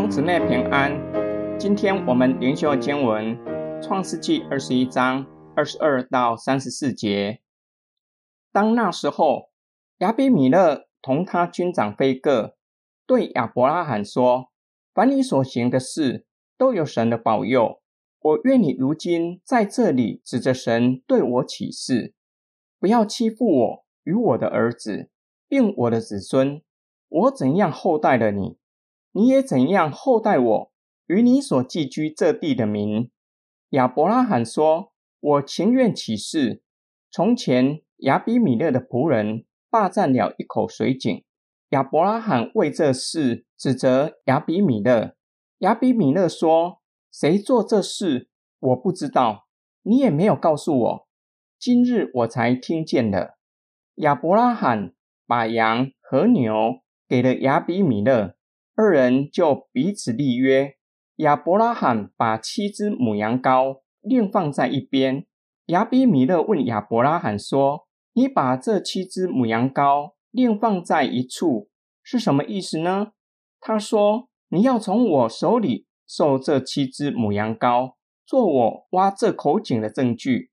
兄姊妹平安，今天我们灵修经文《创世纪》二十一章二十二到三十四节。当那时候，亚比米勒同他军长菲戈对亚伯拉罕说：“凡你所行的事，都有神的保佑。我愿你如今在这里指着神对我起誓，不要欺负我与我的儿子，并我的子孙。我怎样厚待了你。”你也怎样厚待我与你所寄居这地的民？亚伯拉罕说：“我情愿起誓。从前亚比米勒的仆人霸占了一口水井，亚伯拉罕为这事指责亚比米勒。亚比米勒说：‘谁做这事？我不知道，你也没有告诉我。今日我才听见的。’亚伯拉罕把羊和牛给了亚比米勒。”二人就彼此立约。亚伯拉罕把七只母羊羔另放在一边。亚比米勒问亚伯拉罕说：“你把这七只母羊羔另放在一处是什么意思呢？”他说：“你要从我手里受这七只母羊羔，做我挖这口井的证据。”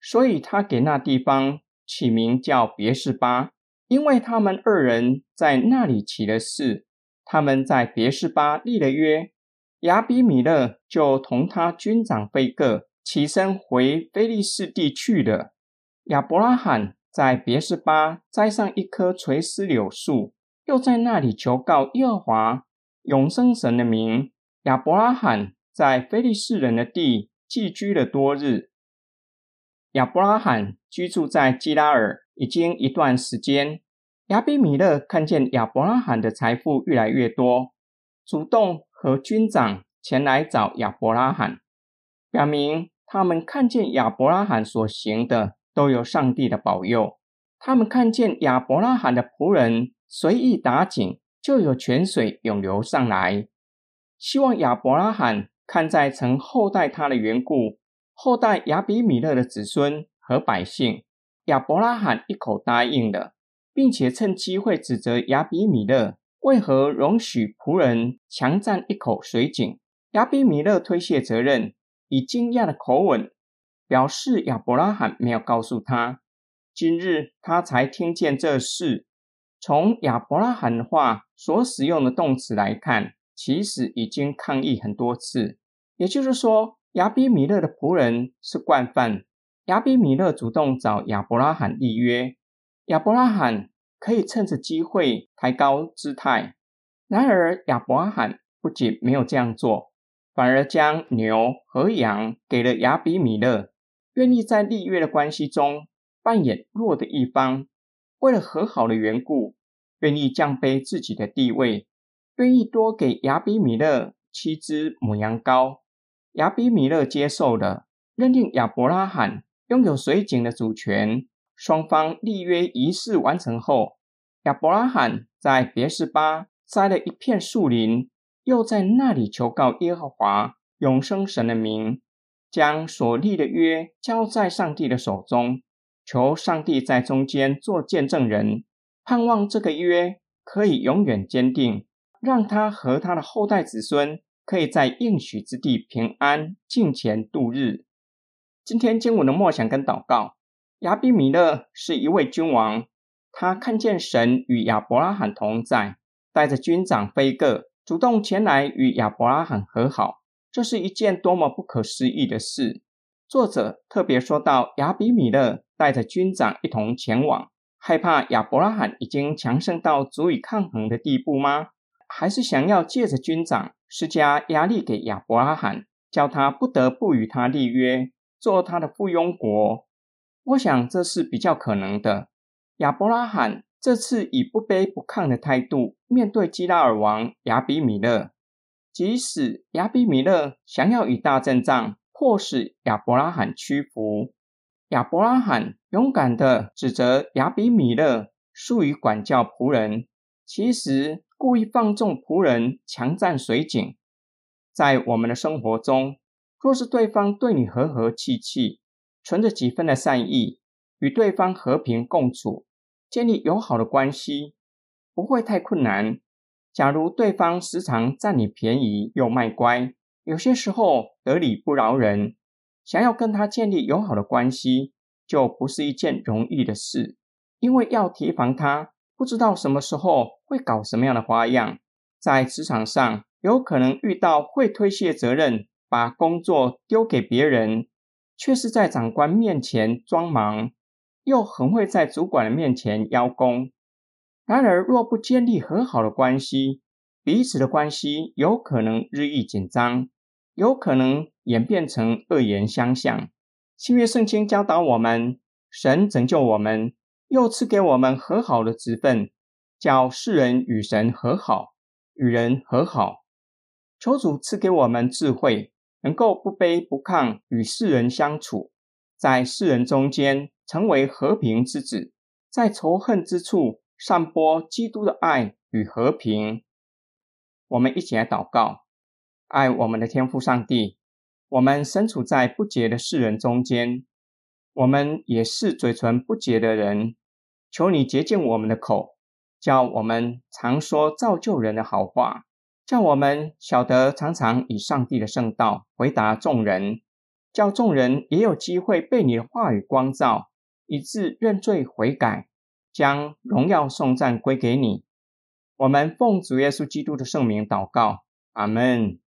所以，他给那地方起名叫别是巴，因为他们二人在那里起了誓。他们在别是巴立了约，亚比米勒就同他军长菲戈起身回菲利士地去了。亚伯拉罕在别是巴栽上一棵垂丝柳树，又在那里求告耶和华永生神的名。亚伯拉罕在菲利士人的地寄居了多日。亚伯拉罕居住在基拉尔已经一段时间。亚比米勒看见亚伯拉罕的财富越来越多，主动和军长前来找亚伯拉罕，表明他们看见亚伯拉罕所行的都有上帝的保佑。他们看见亚伯拉罕的仆人随意打井，就有泉水涌流上来。希望亚伯拉罕看在曾厚待他的缘故，厚待亚比米勒的子孙和百姓。亚伯拉罕一口答应了。并且趁机会指责亚比米勒为何容许仆人强占一口水井。亚比米勒推卸责任，以惊讶的口吻表示亚伯拉罕没有告诉他。今日他才听见这事。从亚伯拉罕的话所使用的动词来看，其实已经抗议很多次。也就是说，亚比米勒的仆人是惯犯。亚比米勒主动找亚伯拉罕立约。亚伯拉罕可以趁着机会抬高姿态，然而亚伯拉罕不仅没有这样做，反而将牛和羊给了亚比米勒，愿意在立约的关系中扮演弱的一方，为了和好的缘故，愿意降卑自己的地位，愿意多给亚比米勒七只母羊羔。亚比米勒接受了，认定亚伯拉罕拥有水井的主权。双方立约仪式完成后，亚伯拉罕在别是巴栽了一片树林，又在那里求告耶和华永生神的名，将所立的约交在上帝的手中，求上帝在中间做见证人，盼望这个约可以永远坚定，让他和他的后代子孙可以在应许之地平安敬虔度日。今天经文的默想跟祷告。亚比米勒是一位君王，他看见神与亚伯拉罕同在，带着军长菲戈主动前来与亚伯拉罕和好，这是一件多么不可思议的事！作者特别说到，亚比米勒带着军长一同前往，害怕亚伯拉罕已经强盛到足以抗衡的地步吗？还是想要借着军长施加压力给亚伯拉罕，叫他不得不与他立约，做他的附庸国？我想这是比较可能的。亚伯拉罕这次以不卑不亢的态度面对基拉尔王亚比米勒，即使亚比米勒想要以大阵仗迫使亚伯拉罕屈服，亚伯拉罕勇敢的指责亚比米勒疏于管教仆人，其实故意放纵仆人强占水井。在我们的生活中，若是对方对你和和气气，存着几分的善意，与对方和平共处，建立友好的关系，不会太困难。假如对方时常占你便宜又卖乖，有些时候得理不饶人，想要跟他建立友好的关系，就不是一件容易的事。因为要提防他，不知道什么时候会搞什么样的花样，在职场上有可能遇到会推卸责任，把工作丢给别人，却是在长官面前装忙，又很会在主管的面前邀功。然而，若不建立很好的关系，彼此的关系有可能日益紧张。有可能演变成恶言相向。新约圣经教导我们，神拯救我们，又赐给我们和好的职分，叫世人与神和好，与人和好。求主赐给我们智慧，能够不卑不亢与世人相处，在世人中间成为和平之子，在仇恨之处散播基督的爱与和平。我们一起来祷告。爱我们的天父上帝，我们身处在不洁的世人中间，我们也是嘴唇不洁的人。求你洁净我们的口，叫我们常说造就人的好话，叫我们晓得常常以上帝的圣道回答众人，叫众人也有机会被你的话语光照，以致认罪悔改，将荣耀颂赞归给你。我们奉主耶稣基督的圣名祷告，阿门。